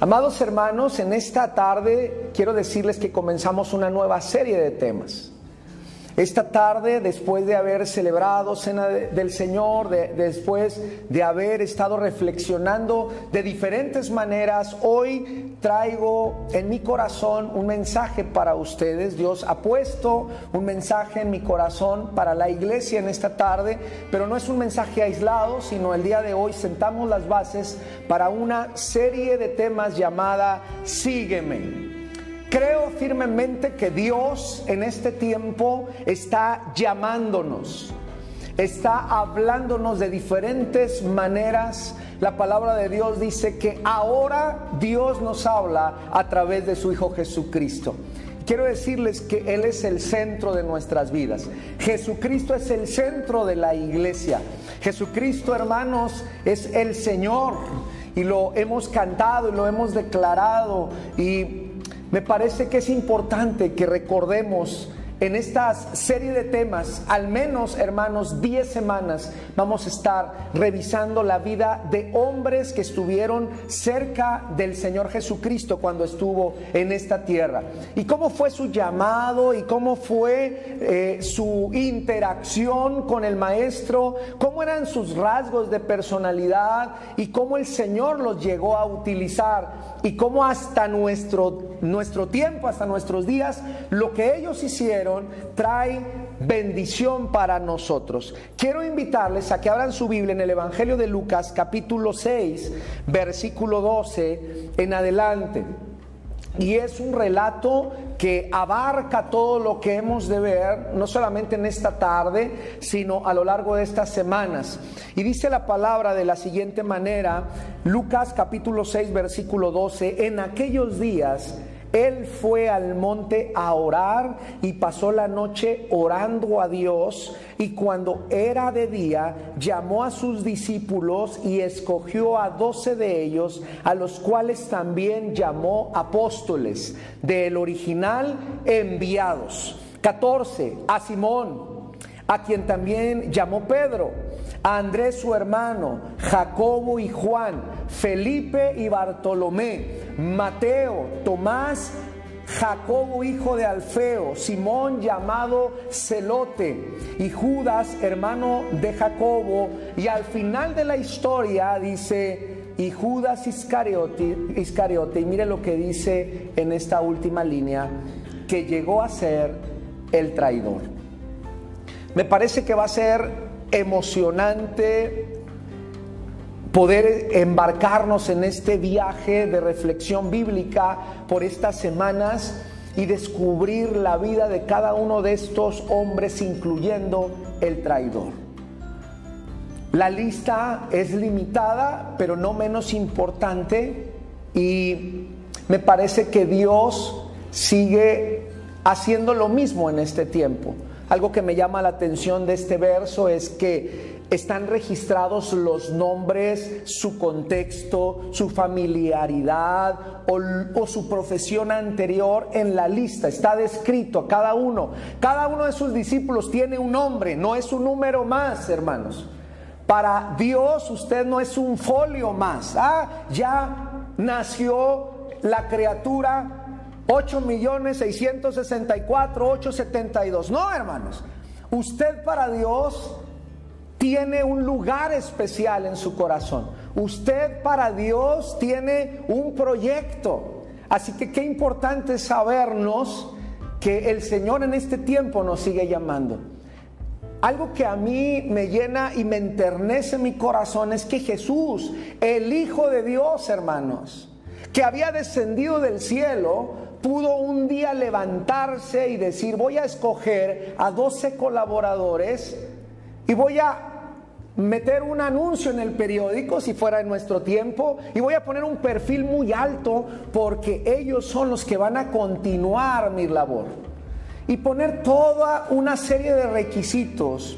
Amados hermanos, en esta tarde quiero decirles que comenzamos una nueva serie de temas. Esta tarde, después de haber celebrado Cena del Señor, después de haber estado reflexionando de diferentes maneras, hoy traigo en mi corazón un mensaje para ustedes. Dios ha puesto un mensaje en mi corazón para la iglesia en esta tarde, pero no es un mensaje aislado, sino el día de hoy sentamos las bases para una serie de temas llamada Sígueme. Creo firmemente que Dios en este tiempo está llamándonos, está hablándonos de diferentes maneras. La palabra de Dios dice que ahora Dios nos habla a través de su Hijo Jesucristo. Quiero decirles que Él es el centro de nuestras vidas. Jesucristo es el centro de la iglesia. Jesucristo, hermanos, es el Señor. Y lo hemos cantado y lo hemos declarado. Y me parece que es importante que recordemos en esta serie de temas, al menos hermanos, 10 semanas, vamos a estar revisando la vida de hombres que estuvieron cerca del Señor Jesucristo cuando estuvo en esta tierra. Y cómo fue su llamado y cómo fue eh, su interacción con el Maestro, cómo eran sus rasgos de personalidad y cómo el Señor los llegó a utilizar y cómo hasta nuestro, nuestro tiempo, hasta nuestros días, lo que ellos hicieron, trae bendición para nosotros. Quiero invitarles a que abran su Biblia en el Evangelio de Lucas capítulo 6, versículo 12 en adelante. Y es un relato que abarca todo lo que hemos de ver, no solamente en esta tarde, sino a lo largo de estas semanas. Y dice la palabra de la siguiente manera, Lucas capítulo 6, versículo 12, en aquellos días él fue al monte a orar y pasó la noche orando a Dios y cuando era de día llamó a sus discípulos y escogió a doce de ellos, a los cuales también llamó apóstoles, del original enviados. 14. A Simón, a quien también llamó Pedro Andrés su hermano, Jacobo y Juan, Felipe y Bartolomé, Mateo, Tomás, Jacobo hijo de Alfeo, Simón llamado Celote y Judas hermano de Jacobo. Y al final de la historia dice, y Judas Iscariote, Iscariote, y mire lo que dice en esta última línea, que llegó a ser el traidor. Me parece que va a ser emocionante poder embarcarnos en este viaje de reflexión bíblica por estas semanas y descubrir la vida de cada uno de estos hombres, incluyendo el traidor. La lista es limitada, pero no menos importante, y me parece que Dios sigue haciendo lo mismo en este tiempo. Algo que me llama la atención de este verso es que están registrados los nombres, su contexto, su familiaridad o, su profesión anterior en la lista. Está descrito cada uno. Cada uno de sus discípulos tiene un nombre, no es un número más, hermanos. Para Dios usted no es un folio más. Ah, ya nació la criatura 8 millones 664, 872. No, hermanos. Usted para Dios tiene un lugar especial en su corazón. Usted para Dios tiene un proyecto. Así que qué importante sabernos que el Señor en este tiempo nos sigue llamando. Algo que a mí me llena y me enternece mi corazón es que Jesús, el Hijo de Dios, hermanos, que había descendido del cielo, pudo un día levantarse y decir, voy a escoger a 12 colaboradores y voy a meter un anuncio en el periódico, si fuera en nuestro tiempo, y voy a poner un perfil muy alto porque ellos son los que van a continuar mi labor. Y poner toda una serie de requisitos.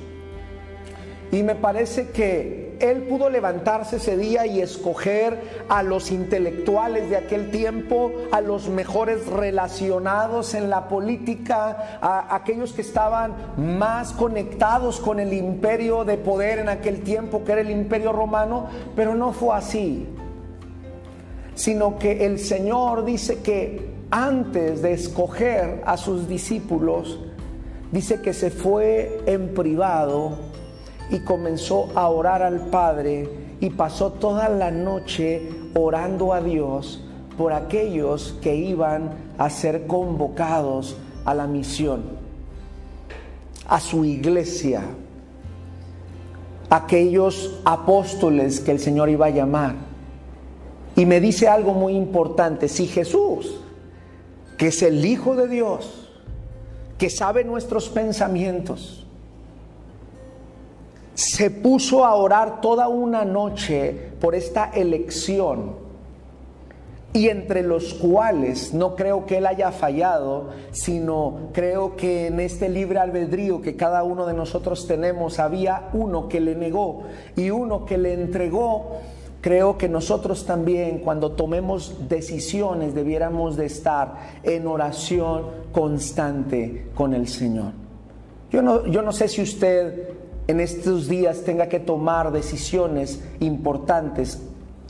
Y me parece que él pudo levantarse ese día y escoger a los intelectuales de aquel tiempo, a los mejores relacionados en la política, a aquellos que estaban más conectados con el imperio de poder en aquel tiempo, que era el imperio romano, pero no fue así. sino que el Señor dice que antes de escoger a sus discípulos, dice que se fue en privado y comenzó a orar al Padre y pasó toda la noche orando a Dios por aquellos que iban a ser convocados a la misión, a su iglesia, aquellos apóstoles que el Señor iba a llamar. Y me dice algo muy importante, si Jesús, que es el Hijo de Dios, que sabe nuestros pensamientos, se puso a orar toda una noche por esta elección, y entre los cuales no creo que él haya fallado, sino creo que en este libre albedrío que cada uno de nosotros tenemos había uno que le negó y uno que le entregó. Creo que nosotros también cuando tomemos decisiones debiéramos de estar en oración constante con el Señor. Yo no, yo no sé si usted en estos días tenga que tomar decisiones importantes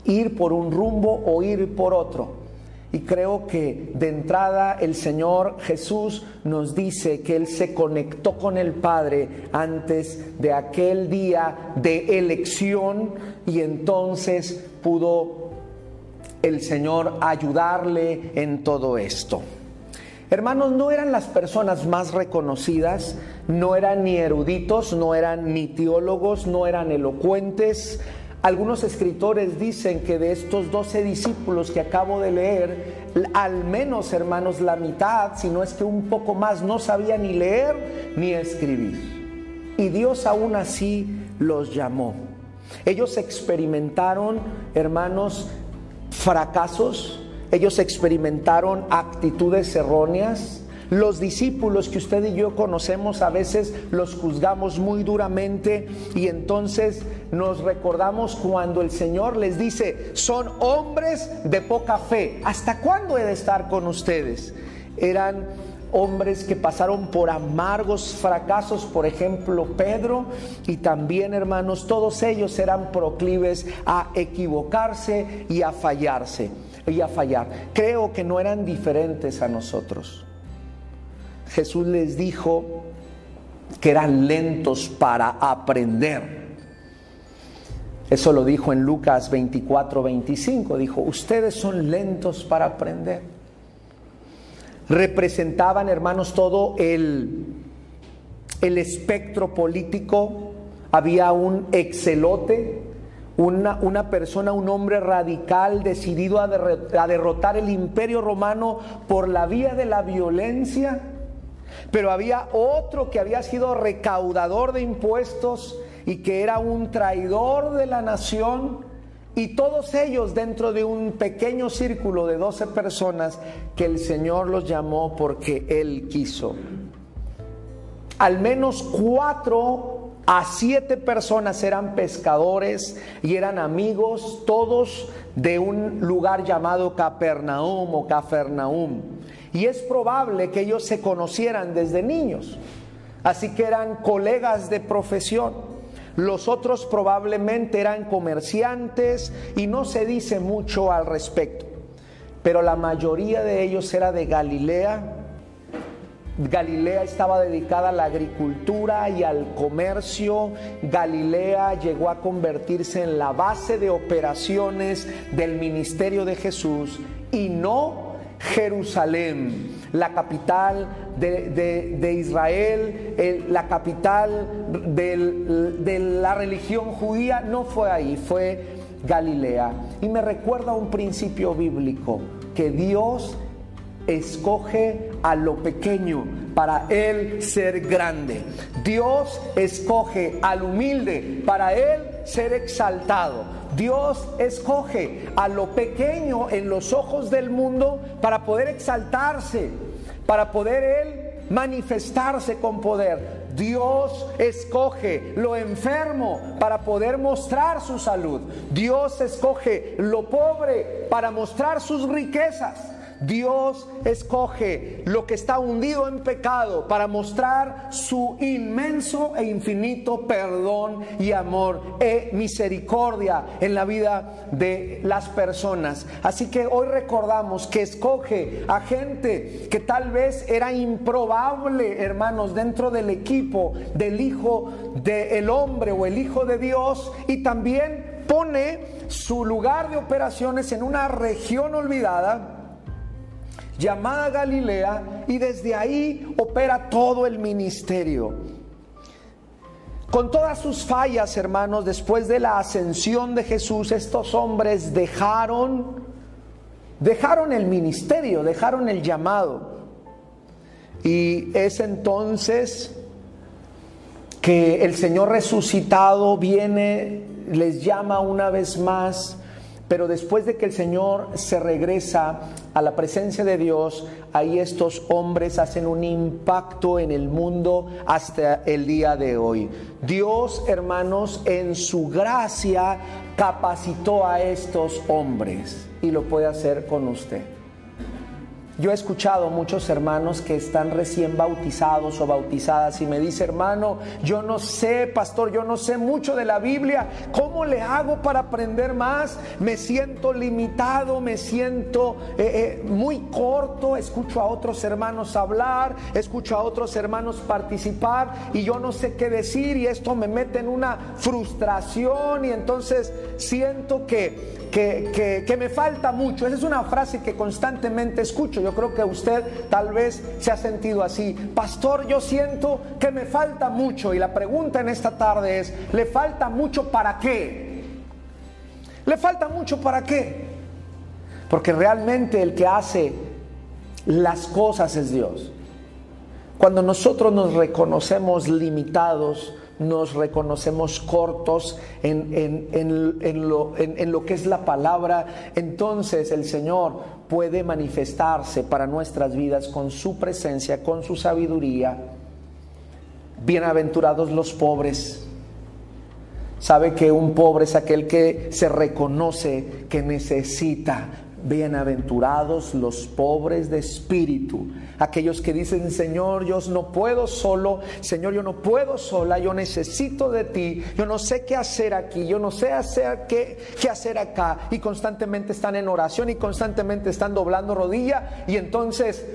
ir por un rumbo o ir por otro. Y creo que de entrada el Señor Jesús nos dice que Él se conectó con el Padre antes de aquel día de elección y entonces pudo el Señor ayudarle en todo esto. Hermanos, no eran las personas más reconocidas, no eran ni eruditos, no eran ni teólogos, no eran elocuentes, algunos escritores dicen que de estos doce discípulos que acabo de leer, al menos hermanos la mitad, si no es que un poco más, no sabía ni leer ni escribir. Y Dios aún así los llamó. Ellos experimentaron, hermanos, fracasos, ellos experimentaron actitudes erróneas, los discípulos que usted y yo conocemos a veces los juzgamos muy duramente y entonces nos recordamos cuando el Señor les dice, son hombres de poca fe. ¿Hasta cuándo he de estar con ustedes? Eran hombres que pasaron por amargos fracasos, por ejemplo Pedro, y también hermanos, todos ellos eran proclives a equivocarse y a fallarse y a fallar. Creo que no eran diferentes a nosotros. Jesús les dijo que eran lentos para aprender. Eso lo dijo en Lucas 24, 25. Dijo, ustedes son lentos para aprender. Representaban, hermanos, todo el, el espectro político. Había un excelote, una, una, persona, un hombre radical decidido a, a derrotar el imperio romano por la vía de la violencia pero había otro que había sido recaudador de impuestos y que era un traidor de la nación. Y todos ellos dentro de un pequeño círculo de 12 personas que el Señor los llamó porque Él quiso. Al menos cuatro a siete personas eran pescadores y eran amigos, todos de un lugar llamado Capernaum o Cafarnaum. Y es probable que ellos se conocieran desde niños. Así que eran colegas de profesión. Los otros probablemente eran comerciantes y no se dice mucho al respecto. Pero la mayoría de ellos era de Galilea. Galilea estaba dedicada a la agricultura y al comercio. Galilea llegó a convertirse en la base de operaciones del ministerio de Jesús y no Jerusalén, la capital de, Israel, la capital de la religión judía, no fue ahí, fue Galilea. Y me recuerda un principio bíblico, que Dios escoge a lo pequeño para él ser grande. Dios escoge al humilde para él ser exaltado. Dios escoge a lo pequeño en los ojos del mundo para poder exaltarse, para poder Él manifestarse con poder. Dios escoge lo enfermo para poder mostrar su salud. Dios escoge lo pobre para mostrar sus riquezas. Dios escoge lo que está hundido en pecado para mostrar su inmenso e infinito perdón y amor e misericordia en la vida de las personas. Así que hoy recordamos que escoge a gente que tal vez era improbable, hermanos, dentro del equipo del Hijo del Hombre o el Hijo de Dios y también pone su lugar de operaciones en una región olvidada llamada Galilea y desde ahí opera todo el ministerio. Con todas sus fallas, hermanos, después de la ascensión de Jesús, estos hombres dejaron dejaron el ministerio, dejaron el llamado. Y es entonces que el Señor resucitado viene, les llama una vez más pero después de que el Señor se regresa a la presencia de Dios, ahí estos hombres hacen un impacto en el mundo hasta el día de hoy. Dios, hermanos, en su gracia capacitó a estos hombres y lo puede hacer con usted. Yo he escuchado muchos hermanos que están recién bautizados o bautizadas y me dice, hermano, yo no sé, pastor, yo no sé mucho de la Biblia. ¿Cómo le hago para aprender más? Me siento limitado, me siento eh, eh, muy corto. Escucho a otros hermanos hablar, escucho a otros hermanos participar y yo no sé qué decir y esto me mete en una frustración y entonces siento que, que, me falta mucho. Esa es una frase que constantemente escucho. Yo creo que usted tal vez se ha sentido así. Pastor, yo siento que me falta mucho. Y la pregunta en esta tarde es, ¿le falta mucho para qué? ¿Le falta mucho para qué? Porque realmente el que hace las cosas es Dios. Cuando nosotros nos reconocemos limitados, nos reconocemos cortos en, lo, en, lo, que es la palabra, entonces el Señor puede manifestarse para nuestras vidas con su presencia, con su sabiduría. Bienaventurados los pobres. Sabe que un pobre es aquel que se reconoce que necesita Bienaventurados los pobres de espíritu, aquellos que dicen, Señor, yo no puedo solo, Señor, yo no puedo sola, yo necesito de ti, yo no sé qué hacer aquí, yo no sé hacer qué, qué hacer acá, y constantemente están en oración y constantemente están doblando rodilla, y entonces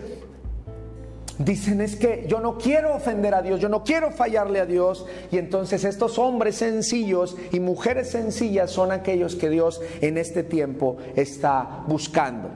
Dicen es que yo no quiero ofender a Dios, yo no quiero fallarle a Dios. Y entonces estos hombres sencillos y mujeres sencillas son aquellos que Dios en este tiempo está buscando.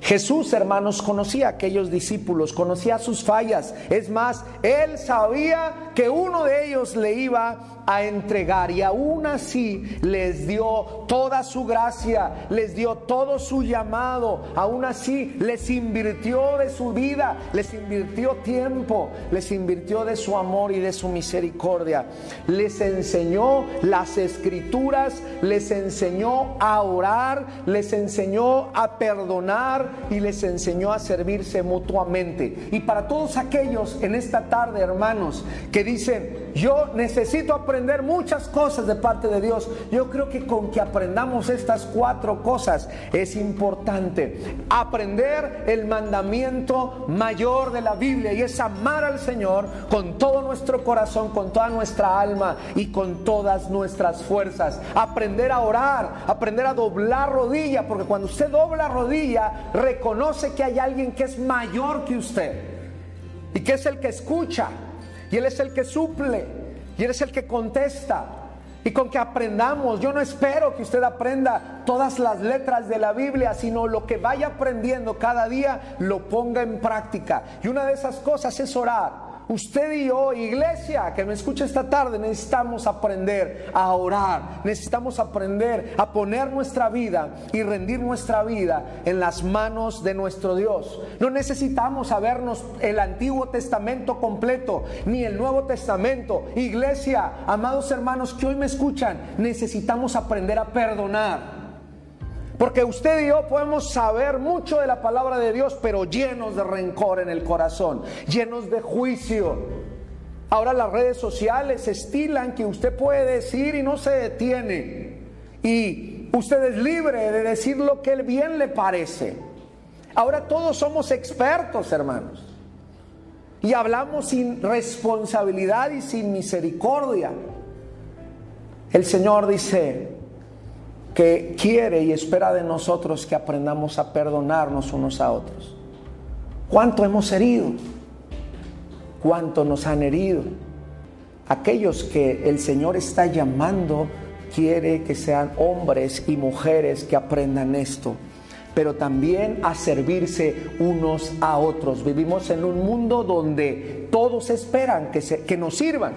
Jesús, hermanos, conocía a aquellos discípulos, conocía sus fallas. Es más, él sabía que uno de ellos le iba a entregar y aún así les dio toda su gracia, les dio todo su llamado, aún así les invirtió de su vida, les invirtió tiempo, les invirtió de su amor y de su misericordia, les enseñó las escrituras, les enseñó a orar, les enseñó a perdonar y les enseñó a servirse mutuamente. Y para todos aquellos en esta tarde, hermanos, que dicen, yo necesito aprender muchas cosas de parte de Dios. Yo creo que con que aprendamos estas cuatro cosas es importante. Aprender el mandamiento mayor de la Biblia y es amar al Señor con todo nuestro corazón, con toda nuestra alma y con todas nuestras fuerzas. Aprender a orar, aprender a doblar rodilla, porque cuando usted dobla rodilla, reconoce que hay alguien que es mayor que usted y que es el que escucha y Él es el que suple y eres el que contesta. Y con que aprendamos, yo no espero que usted aprenda todas las letras de la Biblia, sino lo que vaya aprendiendo cada día lo ponga en práctica. Y una de esas cosas es orar. Usted y yo, iglesia, que me escucha esta tarde, necesitamos aprender a orar, necesitamos aprender a poner nuestra vida y rendir nuestra vida en las manos de nuestro Dios. No necesitamos sabernos el Antiguo Testamento completo, ni el Nuevo Testamento. Iglesia, amados hermanos que hoy me escuchan, necesitamos aprender a perdonar. Porque usted y yo podemos saber mucho de la palabra de Dios, pero llenos de rencor en el corazón, llenos de juicio. Ahora las redes sociales estilan que usted puede decir y no se detiene. Y usted es libre de decir lo que bien le parece. Ahora todos somos expertos, hermanos. Y hablamos sin responsabilidad y sin misericordia. El Señor dice que quiere y espera de nosotros que aprendamos a perdonarnos unos a otros. ¿Cuánto hemos herido? ¿Cuánto nos han herido? Aquellos que el Señor está llamando quiere que sean hombres y mujeres que aprendan esto, pero también a servirse unos a otros. Vivimos en un mundo donde todos esperan que, se, que nos sirvan,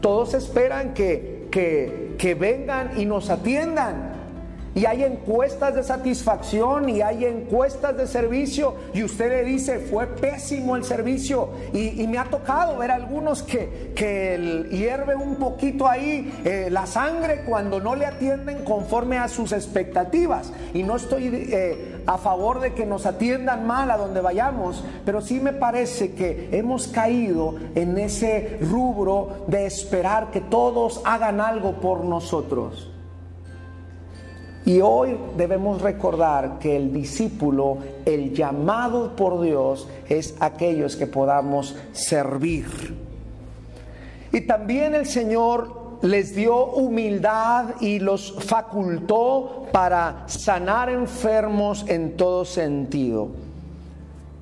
todos esperan que, que, que vengan y nos atiendan y hay encuestas de satisfacción y hay encuestas de servicio y usted le dice, fue pésimo el servicio y, me ha tocado ver algunos que, que hierve un poquito ahí eh, la sangre cuando no le atienden conforme a sus expectativas. Y no estoy eh, a favor de que nos atiendan mal a donde vayamos, pero sí me parece que hemos caído en ese rubro de esperar que todos hagan algo por nosotros. Y hoy debemos recordar que el discípulo, el llamado por Dios, es aquellos que podamos servir. Y también el Señor les dio humildad y los facultó para sanar enfermos en todo sentido.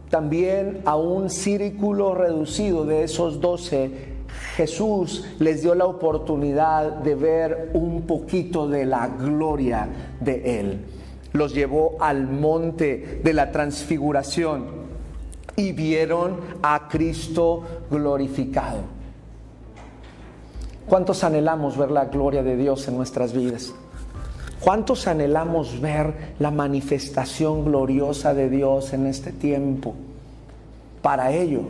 También a un círculo reducido de esos doce Jesús les dio la oportunidad de ver un poquito de la gloria de Él. Los llevó al monte de la transfiguración y vieron a Cristo glorificado. ¿Cuántos anhelamos ver la gloria de Dios en nuestras vidas? ¿Cuántos anhelamos ver la manifestación gloriosa de Dios en este tiempo? Para ello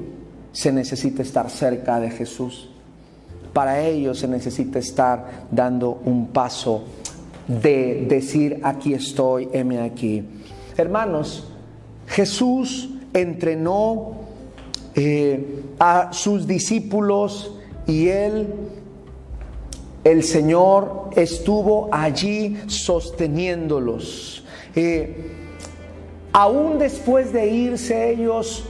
se necesita estar cerca de Jesús. Para ello se necesita estar dando un paso de decir, aquí estoy, heme aquí. Hermanos, Jesús entrenó eh, a sus discípulos y él, el Señor, estuvo allí sosteniéndolos. Eh, aún después de irse ellos,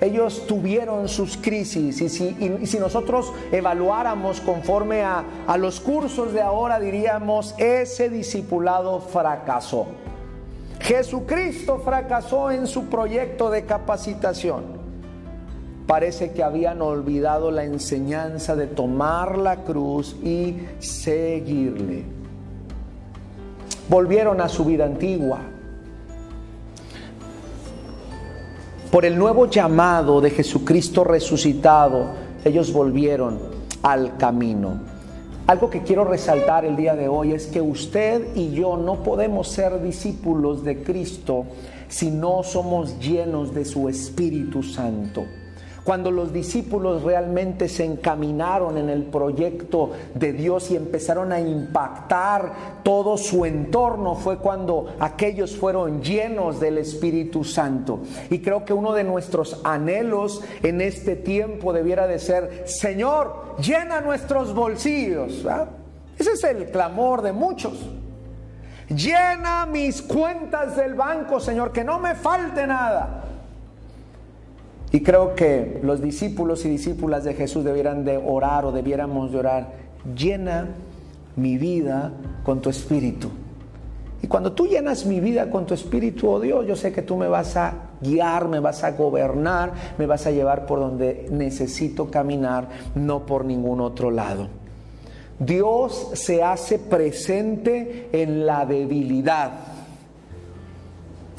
ellos tuvieron sus crisis y si, nosotros evaluáramos conforme a, a los cursos de ahora diríamos, ese discipulado fracasó. Jesucristo fracasó en su proyecto de capacitación. Parece que habían olvidado la enseñanza de tomar la cruz y seguirle. Volvieron a su vida antigua Por el nuevo llamado de Jesucristo resucitado, ellos volvieron al camino. Algo que quiero resaltar el día de hoy es que usted y yo no podemos ser discípulos de Cristo si no somos llenos de su Espíritu Santo. Cuando los discípulos realmente se encaminaron en el proyecto de Dios y empezaron a impactar todo su entorno, fue cuando aquellos fueron llenos del Espíritu Santo. Y creo que uno de nuestros anhelos en este tiempo debiera de ser, Señor, llena nuestros bolsillos. Ese es el clamor de muchos. Llena mis cuentas del banco, Señor, que no me falte nada. Y creo que los discípulos y discípulas de Jesús debieran de orar o debiéramos de orar, llena mi vida con tu espíritu. Y cuando tú llenas mi vida con tu espíritu, oh Dios, yo sé que tú me vas a guiar, me vas a gobernar, me vas a llevar por donde necesito caminar, no por ningún otro lado. Dios se hace presente en la debilidad.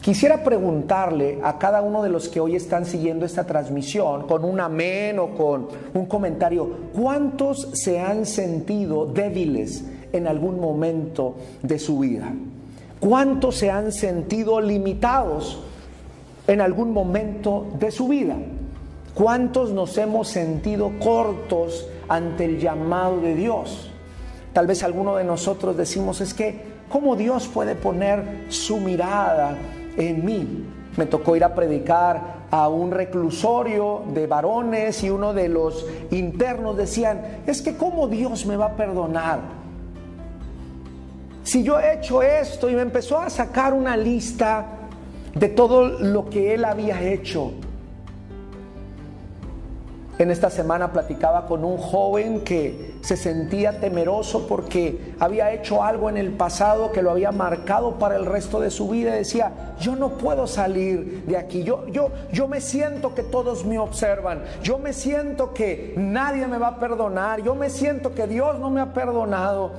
Quisiera preguntarle a cada uno de los que hoy están siguiendo esta transmisión con un amén o con un comentario, ¿cuántos se han sentido débiles en algún momento de su vida? ¿Cuántos se han sentido limitados en algún momento de su vida? ¿Cuántos nos hemos sentido cortos ante el llamado de Dios? Tal vez alguno de nosotros decimos es que, ¿cómo Dios puede poner su mirada en mí. Me tocó ir a predicar a un reclusorio de varones y uno de los internos decían, es que ¿cómo Dios me va a perdonar? Si yo he hecho esto y me empezó a sacar una lista de todo lo que él había hecho. En esta semana platicaba con un joven que se sentía temeroso porque había hecho algo en el pasado que lo había marcado para el resto de su vida decía, yo no puedo salir de aquí, yo, yo, yo me siento que todos me observan, yo me siento que nadie me va a perdonar, yo me siento que Dios no me ha perdonado.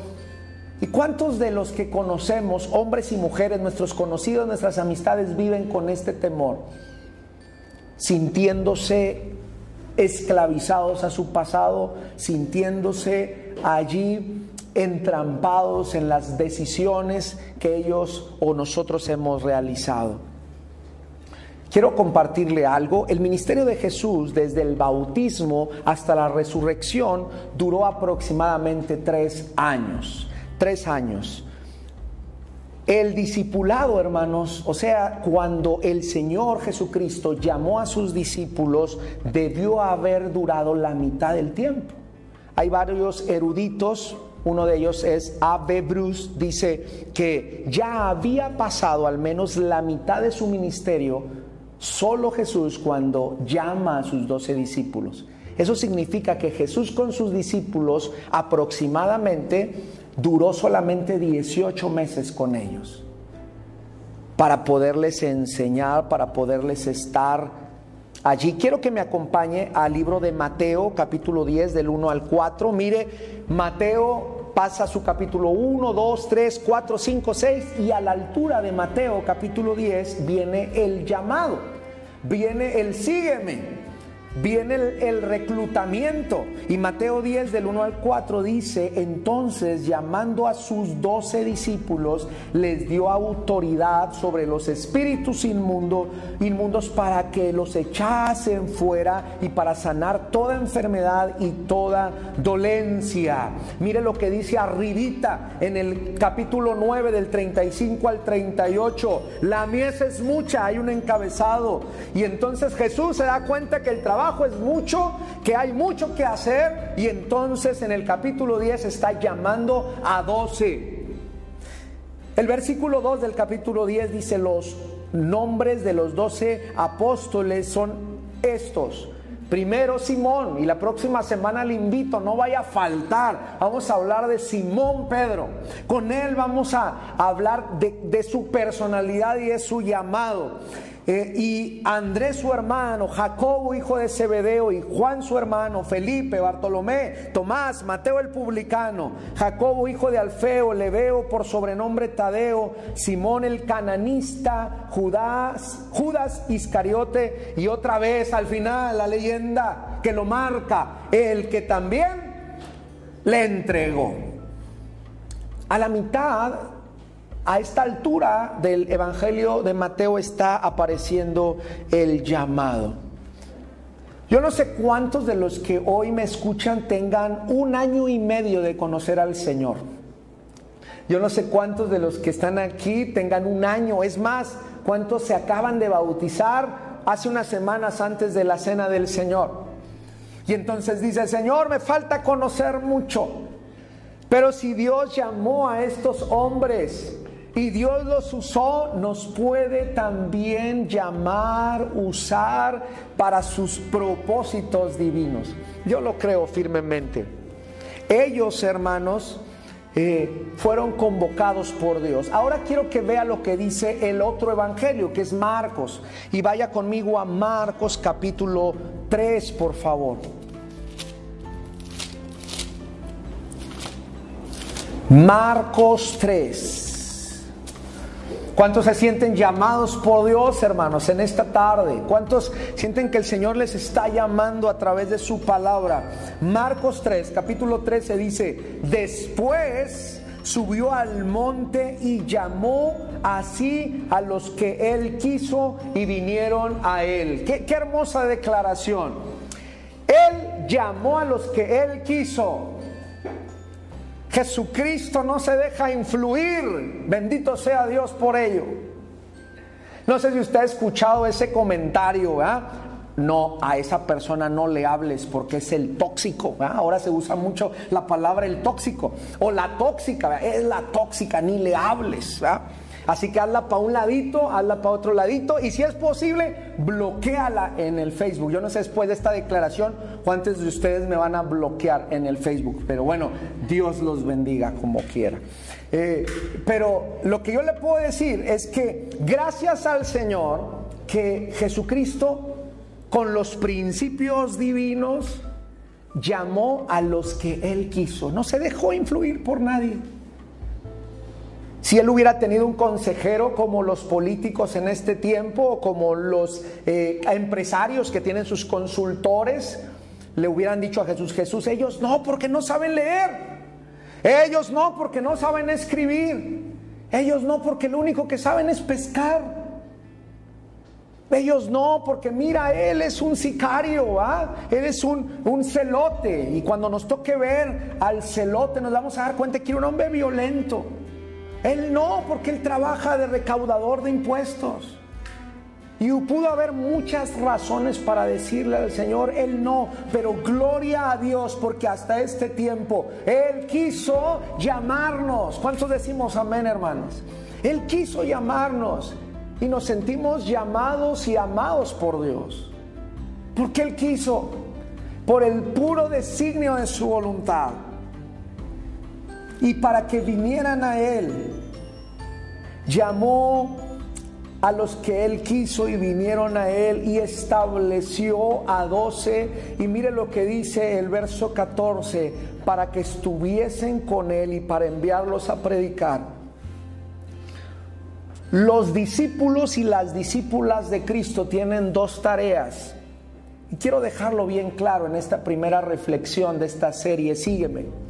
¿Y cuántos de los que conocemos, hombres y mujeres, nuestros conocidos, nuestras amistades, viven con este temor? Sintiéndose esclavizados a su pasado, sintiéndose allí entrampados en las decisiones que ellos o nosotros hemos realizado. Quiero compartirle algo. El ministerio de Jesús, desde el bautismo hasta la resurrección, duró aproximadamente tres años tres años. El discipulado, hermanos, o sea, cuando el Señor Jesucristo llamó a sus discípulos, debió haber durado la mitad del tiempo. Hay varios eruditos, uno de ellos es A.B. Bruce, dice que ya había pasado al menos la mitad de su ministerio solo Jesús cuando llama a sus doce discípulos. Eso significa que Jesús con sus discípulos aproximadamente duró solamente 18 meses con ellos para poderles enseñar, para poderles estar allí. Quiero que me acompañe al libro de Mateo, capítulo 10, del 1 al 4. Mire, Mateo pasa su capítulo 1, 2, 3, 4, 5, 6 y a la altura de Mateo, capítulo 10, viene el llamado, viene el sígueme viene el, reclutamiento. Y Mateo 10 del 1 al 4 dice, entonces llamando a sus doce discípulos, les dio autoridad sobre los espíritus inmundo, inmundos para que los echasen fuera y para sanar toda enfermedad y toda dolencia. Mire lo que dice arribita en el capítulo 9 del 35 al 38. La mies es mucha, hay un encabezado. Y entonces Jesús se da cuenta que el trabajo es mucho, que hay mucho que hacer y entonces en el capítulo 10 está llamando a 12. El versículo 2 del capítulo 10 dice los nombres de los 12 apóstoles son estos. Primero Simón, y la próxima semana le invito, no vaya a faltar. Vamos a hablar de Simón Pedro. Con él vamos a hablar de, de su personalidad y de su llamado. Eh, y Andrés su hermano, Jacobo hijo de Zebedeo y Juan su hermano, Felipe, Bartolomé, Tomás, Mateo el publicano, Jacobo hijo de Alfeo, Leveo por sobrenombre Tadeo, Simón el cananista, Judas, Judas Iscariote y otra vez al final la leyenda que lo marca, el que también le entregó. A la mitad a esta altura del Evangelio de Mateo está apareciendo el llamado. Yo no sé cuántos de los que hoy me escuchan tengan un año y medio de conocer al Señor. Yo no sé cuántos de los que están aquí tengan un año, es más, cuántos se acaban de bautizar hace unas semanas antes de la cena del Señor. Y entonces dice, Señor, me falta conocer mucho. Pero si Dios llamó a estos hombres y Dios los usó, nos puede también llamar, usar para sus propósitos divinos. Yo lo creo firmemente. Ellos, hermanos, eh, fueron convocados por Dios. Ahora quiero que vea lo que dice el otro evangelio, que es Marcos. Y vaya conmigo a Marcos capítulo 3, por favor. Marcos 3. ¿Cuántos se sienten llamados por Dios, hermanos, en esta tarde? ¿Cuántos sienten que el Señor les está llamando a través de su palabra? Marcos 3, capítulo 13 dice, después subió al monte y llamó así a los que él quiso y vinieron a él. Qué, qué hermosa declaración. Él llamó a los que él quiso Jesucristo no se deja influir. Bendito sea Dios por ello. No sé si usted ha escuchado ese comentario, No, a esa persona no le hables porque es el tóxico. Ahora se usa mucho la palabra el tóxico o la tóxica. Es la tóxica, ni le hables. Así que hazla para un ladito, hazla para otro ladito y si es posible, bloqueala en el Facebook. Yo no sé después de esta declaración cuántos de ustedes me van a bloquear en el Facebook, pero bueno, Dios los bendiga como quiera. Eh, pero lo que yo le puedo decir es que gracias al Señor que Jesucristo con los principios divinos llamó a los que Él quiso, no se dejó influir por nadie. Si él hubiera tenido un consejero como los políticos en este tiempo o como los eh, empresarios que tienen sus consultores, le hubieran dicho a Jesús, Jesús, ellos no, porque no saben leer. Ellos no, porque no saben escribir. Ellos no, porque lo único que saben es pescar. Ellos no, porque mira, Él es un sicario. Él es un, un, celote. Y cuando nos toque ver al celote, nos vamos a dar cuenta que era un hombre violento. Él no, porque él trabaja de recaudador de impuestos. Y pudo haber muchas razones para decirle al Señor, Él no, pero gloria a Dios porque hasta este tiempo Él quiso llamarnos. ¿Cuántos decimos amén, hermanos? Él quiso llamarnos y nos sentimos llamados y amados por Dios. Porque Él quiso, por el puro designio de su voluntad y para que vinieran a Él. Llamó a los que Él quiso y vinieron a Él y estableció a doce. Y mire lo que dice el verso 14, para que estuviesen con Él y para enviarlos a predicar. Los discípulos y las discípulas de Cristo tienen dos tareas. Y quiero dejarlo bien claro en esta primera reflexión de esta serie. Sígueme.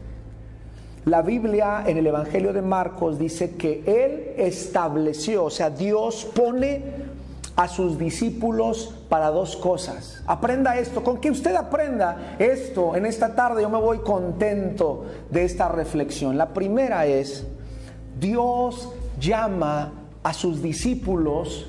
La Biblia en el Evangelio de Marcos dice que Él estableció, o sea, Dios pone a sus discípulos para dos cosas. Aprenda esto, con que usted aprenda esto en esta tarde, yo me voy contento de esta reflexión. La primera es, Dios llama a sus discípulos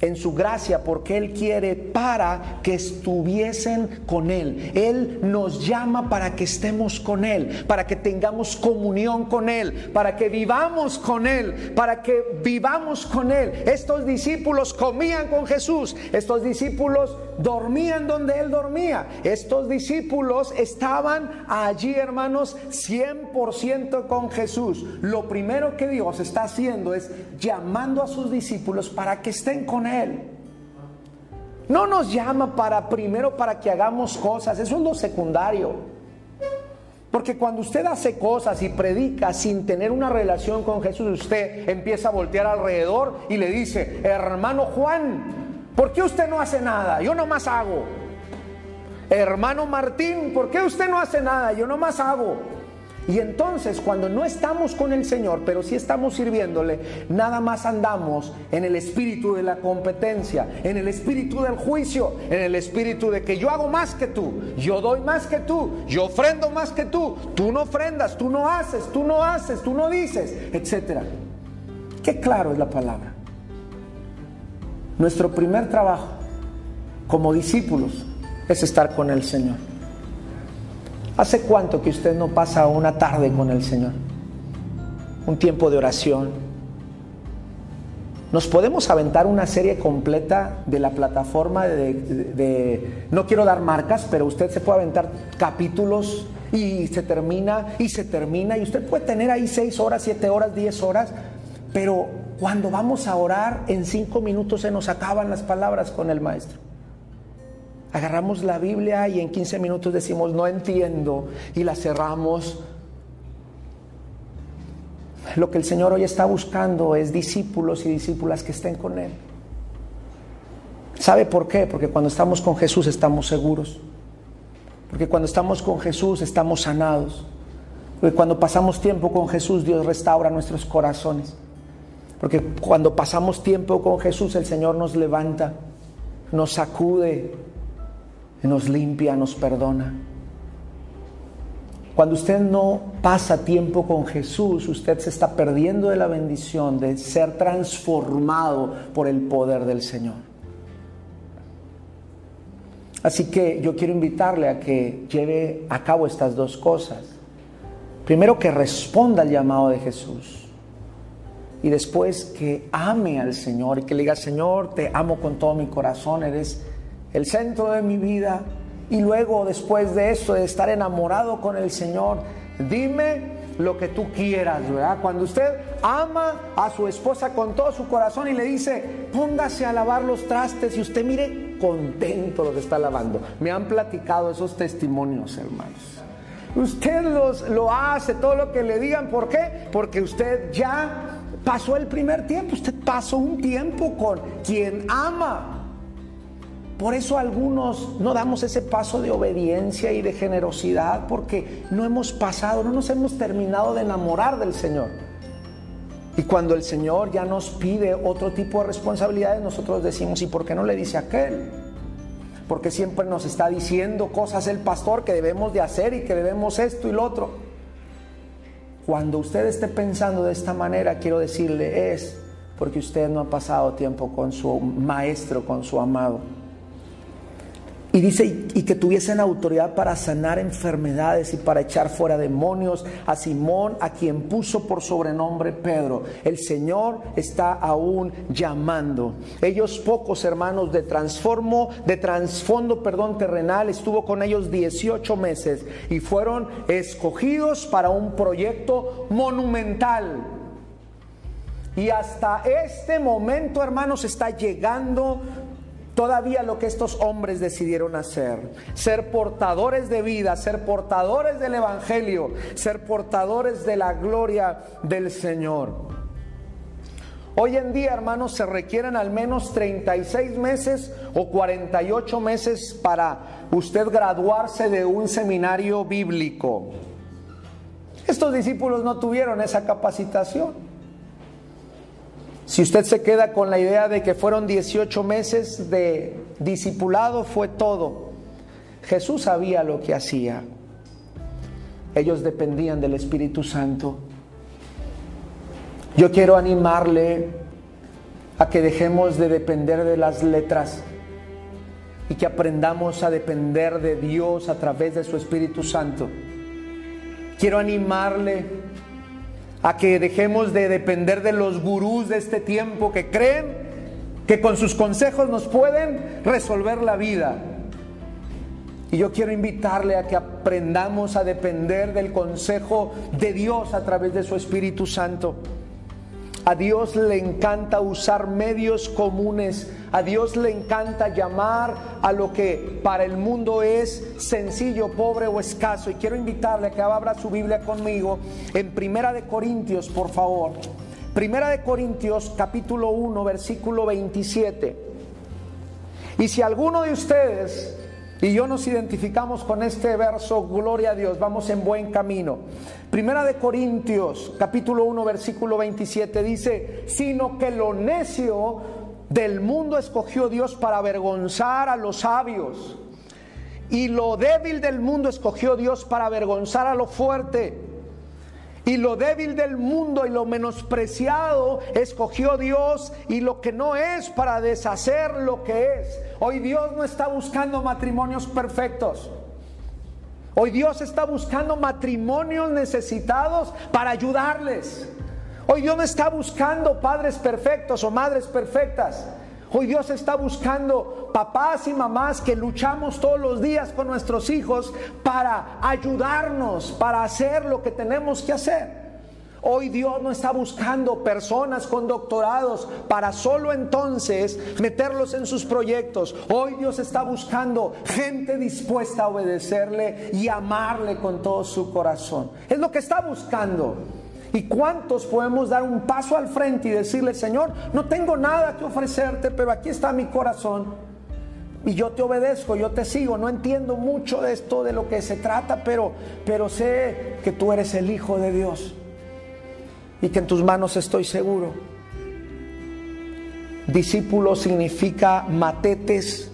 en su gracia porque Él quiere para que estuviesen con Él. Él nos llama para que estemos con Él, para que tengamos comunión con Él, para que vivamos con Él, para que vivamos con Él. Estos discípulos comían con Jesús, estos discípulos dormían donde Él dormía, estos discípulos estaban allí, hermanos, 100% con Jesús. Lo primero que Dios está haciendo es llamando a sus discípulos para que estén con Él. No nos llama para primero para que hagamos cosas, eso es lo secundario. Porque cuando usted hace cosas y predica sin tener una relación con Jesús, usted empieza a voltear alrededor y le dice, hermano Juan, ¿por qué usted no hace nada? Yo nomás hago. Hermano Martín, ¿por qué usted no hace nada? Yo nomás hago. Y entonces cuando no estamos con el Señor, pero sí estamos sirviéndole, nada más andamos en el espíritu de la competencia, en el espíritu del juicio, en el espíritu de que yo hago más que tú, yo doy más que tú, yo ofrendo más que tú, tú no ofrendas, tú no haces, tú no haces, tú no dices, etc. Qué claro es la palabra. Nuestro primer trabajo como discípulos es estar con el Señor. ¿Hace cuánto que usted no pasa una tarde con el Señor? Un tiempo de oración. Nos podemos aventar una serie completa de la plataforma de, no quiero dar marcas, pero usted se puede aventar capítulos y se termina y se termina y usted puede tener ahí seis horas, siete horas, diez horas, pero cuando vamos a orar en cinco minutos se nos acaban las palabras con el maestro. Agarramos la Biblia y en 15 minutos decimos, no entiendo, y la cerramos. Lo que el Señor hoy está buscando es discípulos y discípulas que estén con Él. ¿Sabe por qué? Porque cuando estamos con Jesús estamos seguros. Porque cuando estamos con Jesús estamos sanados. Porque cuando pasamos tiempo con Jesús Dios restaura nuestros corazones. Porque cuando pasamos tiempo con Jesús el Señor nos levanta, nos sacude, nos limpia, nos perdona. Cuando usted no pasa tiempo con Jesús, usted se está perdiendo de la bendición de ser transformado por el poder del Señor. Así que yo quiero invitarle a que lleve a cabo estas dos cosas. Primero, que responda al llamado de Jesús. Y después que ame al Señor y que le diga, Señor, te amo con todo mi corazón, eres el centro de mi vida. Y luego, después de eso, de estar enamorado con el Señor, dime lo que tú quieras, ¿verdad? Cuando usted ama a su esposa con todo su corazón y le dice, póngase a lavar los trastes y usted mire contento lo que está lavando. Me han platicado esos testimonios, hermanos. Usted los, lo hace, todo lo que le digan, ¿por qué? Porque usted ya pasó el primer tiempo, usted pasó un tiempo con quien ama. Por eso algunos no damos ese paso de obediencia y de generosidad porque no hemos pasado, no nos hemos terminado de enamorar del Señor. Y cuando el Señor ya nos pide otro tipo de responsabilidades, nosotros decimos, ¿y por qué no le dice aquel? Porque siempre nos está diciendo cosas el pastor que debemos de hacer y que debemos esto y lo otro. Cuando usted esté pensando de esta manera, quiero decirle, es porque usted no ha pasado tiempo con su maestro, con su amado. Y dice, y que tuviesen autoridad para sanar enfermedades y para echar fuera demonios a Simón, a quien puso por sobrenombre Pedro. El Señor está aún llamando. Ellos pocos hermanos de transformo, de trasfondo, perdón, terrenal, estuvo con ellos 18 meses y fueron escogidos para un proyecto monumental. Y hasta este momento, hermanos, está llegando todavía lo que estos hombres decidieron hacer. Ser portadores de vida, ser portadores del Evangelio, ser portadores de la gloria del Señor. Hoy en día, hermanos, se requieren al menos 36 meses o 48 meses para usted graduarse de un seminario bíblico. Estos discípulos no tuvieron esa capacitación. Si usted se queda con la idea de que fueron 18 meses de discipulado, fue todo. Jesús sabía lo que hacía. Ellos dependían del Espíritu Santo. Yo quiero animarle a que dejemos de depender de las letras y que aprendamos a depender de Dios a través de su Espíritu Santo. Quiero animarle a que dejemos de depender de los gurús de este tiempo que creen que con sus consejos nos pueden resolver la vida. Y yo quiero invitarle a que aprendamos a depender del consejo de Dios a través de su Espíritu Santo. A Dios le encanta usar medios comunes. A Dios le encanta llamar a lo que para el mundo es sencillo, pobre o escaso. Y quiero invitarle a que abra su Biblia conmigo en Primera de Corintios, por favor. Primera de Corintios, capítulo 1, versículo 27. Y si alguno de ustedes y yo nos identificamos con este verso, gloria a Dios, vamos en buen camino. Primera de Corintios, capítulo 1, versículo 27 dice, sino que lo necio del mundo escogió Dios para avergonzar a los sabios. Y lo débil del mundo escogió Dios para avergonzar a lo fuerte. Y lo débil del mundo y lo menospreciado escogió Dios y lo que no es para deshacer lo que es. Hoy Dios no está buscando matrimonios perfectos. Hoy Dios está buscando matrimonios necesitados para ayudarles. Hoy Dios no está buscando padres perfectos o madres perfectas. Hoy Dios está buscando papás y mamás que luchamos todos los días con nuestros hijos para ayudarnos, para hacer lo que tenemos que hacer. Hoy Dios no está buscando personas con doctorados para solo entonces meterlos en sus proyectos. Hoy Dios está buscando gente dispuesta a obedecerle y amarle con todo su corazón. Es lo que está buscando. ¿Y cuántos podemos dar un paso al frente y decirle, Señor, no tengo nada que ofrecerte, pero aquí está mi corazón? Y yo te obedezco, yo te sigo. No entiendo mucho de esto, de lo que se trata, pero, pero sé que tú eres el Hijo de Dios y que en tus manos estoy seguro. Discípulo significa matetes,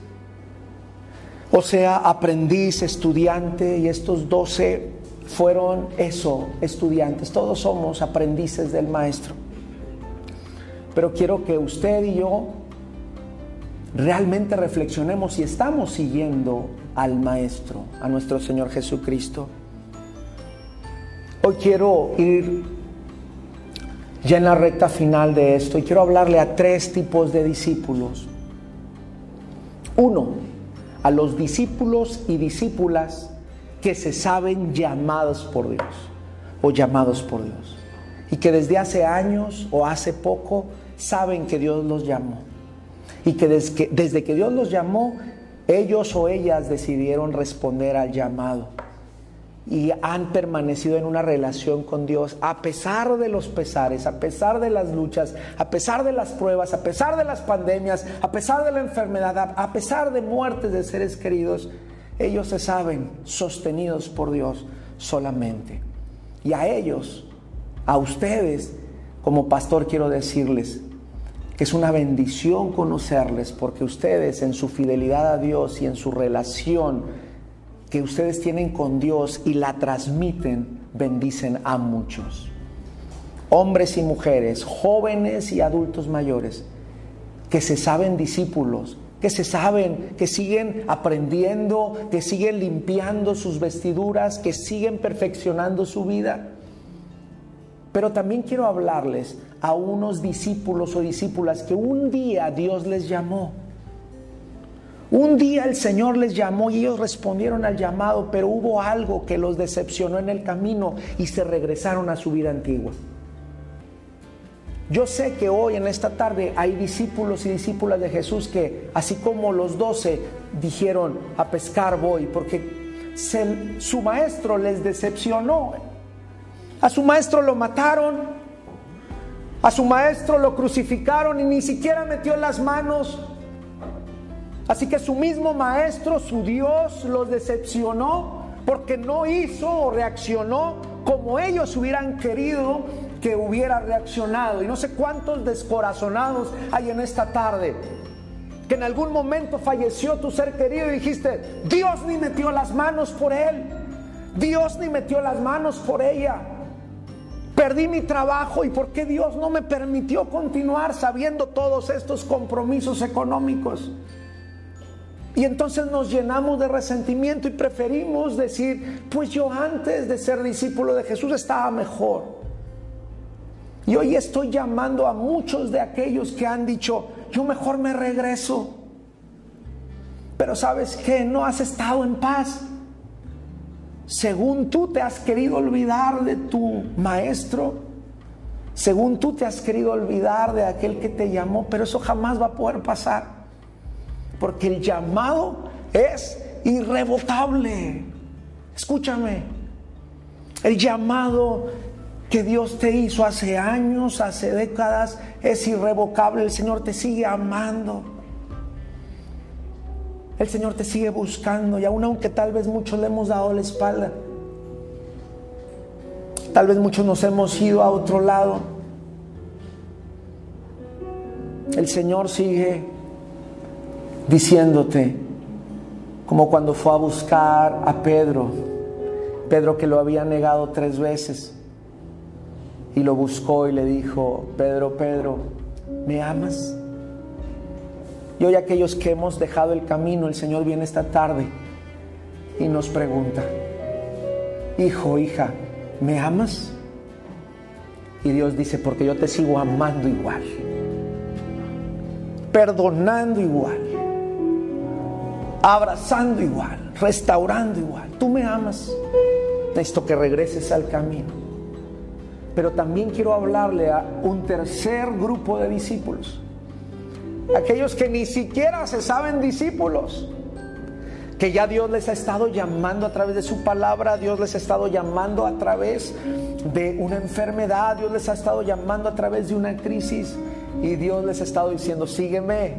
o sea, aprendiz, estudiante, y estos doce fueron eso, estudiantes. Todos somos aprendices del Maestro. Pero quiero que usted y yo realmente reflexionemos si estamos siguiendo al Maestro, a nuestro Señor Jesucristo. Hoy quiero ir ya en la recta final de esto y quiero hablarle a tres tipos de discípulos. Uno, a los discípulos y discípulas que se saben llamados por Dios o llamados por Dios. Y que desde hace años o hace poco saben que Dios los llamó. Y que desde, que desde que Dios los llamó ellos o ellas decidieron responder al llamado. Y han permanecido en una relación con Dios a pesar de los pesares, a pesar de las luchas, a pesar de las pruebas, a pesar de las pandemias, a pesar de la enfermedad, a pesar de muertes de seres queridos, ellos se saben sostenidos por Dios solamente. Y a ellos, a ustedes, como pastor quiero decirles que es una bendición conocerles porque ustedes en su fidelidad a Dios y en su relación que ustedes tienen con Dios y la transmiten, bendicen a muchos. Hombres y mujeres, jóvenes y adultos mayores, que se saben discípulos, que se saben, que siguen aprendiendo, que siguen limpiando sus vestiduras, que siguen perfeccionando su vida. Pero también quiero hablarles a unos discípulos o discípulas que un día Dios les llamó un día el Señor les llamó y ellos respondieron al llamado, pero hubo algo que los decepcionó en el camino y se regresaron a su vida antigua. Yo sé que hoy en esta tarde hay discípulos y discípulas de Jesús que, así como los doce dijeron a pescar voy, porque su maestro les decepcionó. A su maestro lo mataron, a su maestro lo crucificaron y ni siquiera metió las manos. Así que su mismo maestro, su Dios, los decepcionó porque no hizo o reaccionó como ellos hubieran querido que hubiera reaccionado. Y no sé cuántos descorazonados hay en esta tarde. Que en algún momento falleció tu ser querido y dijiste, Dios ni metió las manos por él. Dios ni metió las manos por ella. Perdí mi trabajo y por qué Dios no me permitió continuar sabiendo todos estos compromisos económicos. Y entonces nos llenamos de resentimiento y preferimos decir, pues yo antes de ser discípulo de Jesús estaba mejor. Y hoy estoy llamando a muchos de aquellos que han dicho, yo mejor me regreso. Pero sabes que no has estado en paz. Según tú te has querido olvidar de tu maestro, según tú te has querido olvidar de aquel que te llamó, pero eso jamás va a poder pasar. Porque el llamado es irrevocable. Escúchame. El llamado que Dios te hizo hace años, hace décadas, es irrevocable. El Señor te sigue amando. El Señor te sigue buscando y aun aunque tal vez muchos le hemos dado la espalda, tal vez muchos nos hemos ido a otro lado, el Señor sigue diciéndote, como cuando fue a buscar a Pedro, Pedro que lo había negado tres veces, y lo buscó y le dijo, Pedro, Pedro, ¿me amas? Y hoy aquellos que hemos dejado el camino, el Señor viene esta tarde y nos pregunta, hijo, hija, ¿me amas? Y Dios dice, porque yo te sigo amando igual, perdonando igual, abrazando igual, restaurando igual. Tú me amas. Necesito que regreses al camino. Pero también quiero hablarle a un tercer grupo de discípulos. Aquellos que ni siquiera se saben discípulos. Que ya Dios les ha estado llamando a través de su palabra, Dios les ha estado llamando a través de una enfermedad, Dios les ha estado llamando a través de una crisis y Dios les ha estado diciendo, sígueme,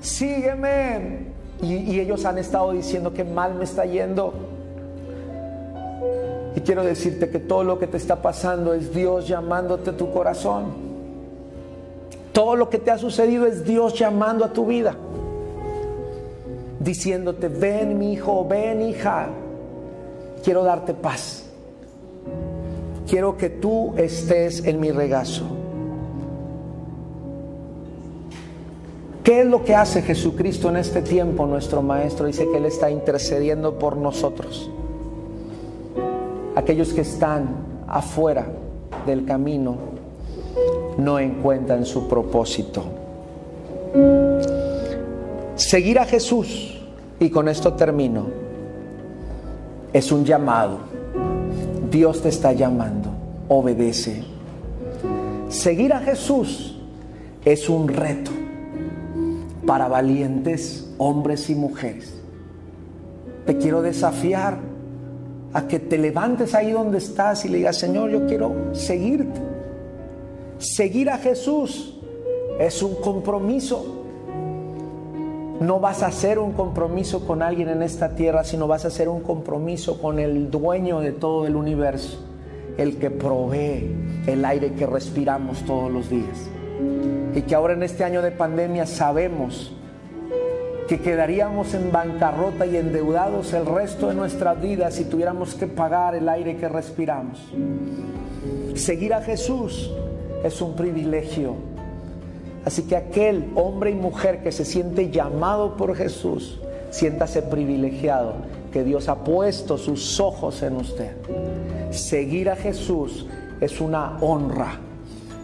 sígueme, y, ellos han estado diciendo que mal me está yendo. Quiero decirte que todo lo que te está pasando es Dios llamándote a tu corazón. Todo lo que te ha sucedido es Dios llamando a tu vida. Diciéndote, ven mi hijo, ven hija. Quiero darte paz. Quiero que tú estés en mi regazo. ¿Qué es lo que hace Jesucristo en este tiempo? Nuestro Maestro dice que Él está intercediendo por nosotros. Aquellos que están afuera del camino, no encuentran su propósito. Seguir a Jesús, y con esto termino, es un llamado. Dios te está llamando, obedece. Seguir a Jesús es un reto para valientes hombres y mujeres. Te quiero desafiar a que te levantes ahí donde estás y le digas, Señor, yo quiero seguirte. Seguir a Jesús es un compromiso. No vas a hacer un compromiso con alguien en esta tierra, sino vas a hacer un compromiso con el dueño de todo el universo, el que provee el aire que respiramos todos los días. Y que ahora en este año de pandemia sabemos que quedaríamos en bancarrota y endeudados el resto de nuestras vidas si tuviéramos que pagar el aire que respiramos. Seguir a Jesús es un privilegio. Así que aquel hombre y mujer que se siente llamado por Jesús, siéntase privilegiado que Dios ha puesto sus ojos en usted. Seguir a Jesús es una honra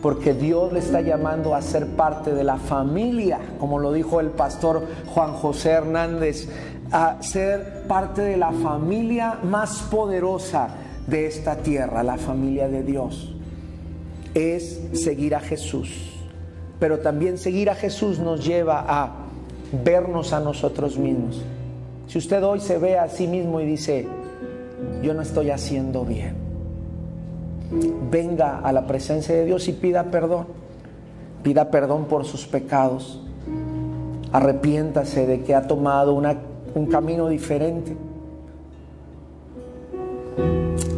porque Dios le está llamando a ser parte de la familia, como lo dijo el pastor Juan José Hernández, a ser parte de la familia más poderosa de esta tierra, la familia de Dios. Es seguir a Jesús. Pero también seguir a Jesús nos lleva a vernos a nosotros mismos. Si usted hoy se ve a sí mismo y dice, yo no estoy haciendo bien, venga a la presencia de Dios y pida perdón. Pida perdón por sus pecados. Arrepiéntase de que ha tomado un camino diferente.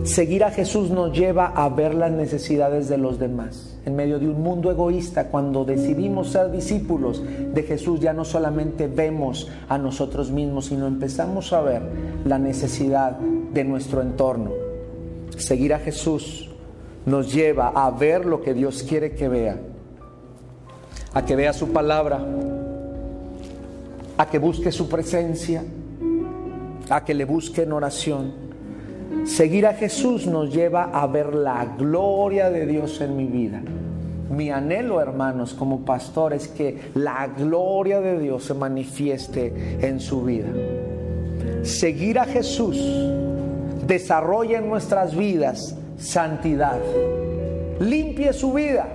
Seguir a Jesús nos lleva a ver las necesidades de los demás. En medio de un mundo egoísta, cuando decidimos ser discípulos de Jesús, ya no solamente vemos a nosotros mismos, sino empezamos a ver la necesidad de nuestro entorno. Seguir a Jesús nos lleva a ver lo que Dios quiere que vea, a que vea su palabra, a que busque su presencia, a que le busque en oración. Seguir a Jesús nos lleva a ver la gloria de Dios en mi vida. Mi anhelo, hermanos, como pastor es que la gloria de Dios se manifieste en su vida. Seguir a Jesús desarrolla en nuestras vidas santidad. Limpie su vida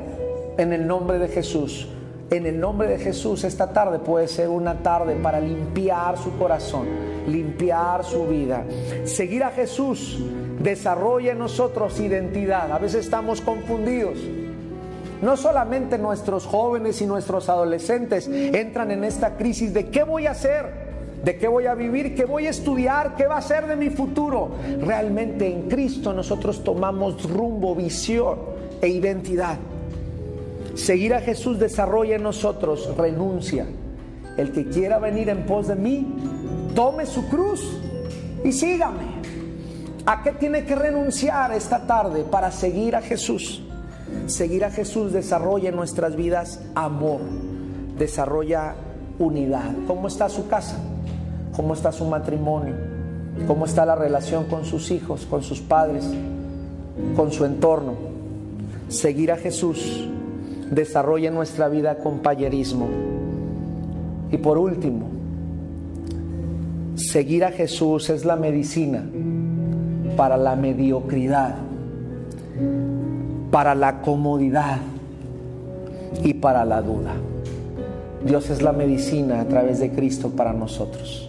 en el nombre de Jesús. En el nombre de Jesús esta tarde puede ser una tarde para limpiar su corazón, limpiar su vida. Seguir a Jesús desarrolla en nosotros identidad. A veces estamos confundidos. No solamente nuestros jóvenes y nuestros adolescentes entran en esta crisis de qué voy a hacer de qué voy a vivir, qué voy a estudiar, qué va a ser de mi futuro. Realmente en Cristo nosotros tomamos rumbo, visión e identidad. Seguir a Jesús desarrolla en nosotros renuncia. El que quiera venir en pos de mí, tome su cruz y sígame. ¿A qué tiene que renunciar esta tarde para seguir a Jesús? Seguir a Jesús desarrolla en nuestras vidas amor, desarrolla unidad. ¿Cómo está su casa? Cómo está su matrimonio, cómo está la relación con sus hijos, con sus padres, con su entorno. Seguir a Jesús desarrolla en nuestra vida compañerismo. Y por último, seguir a Jesús es la medicina para la mediocridad, para la comodidad y para la duda. Dios es la medicina a través de Cristo para nosotros.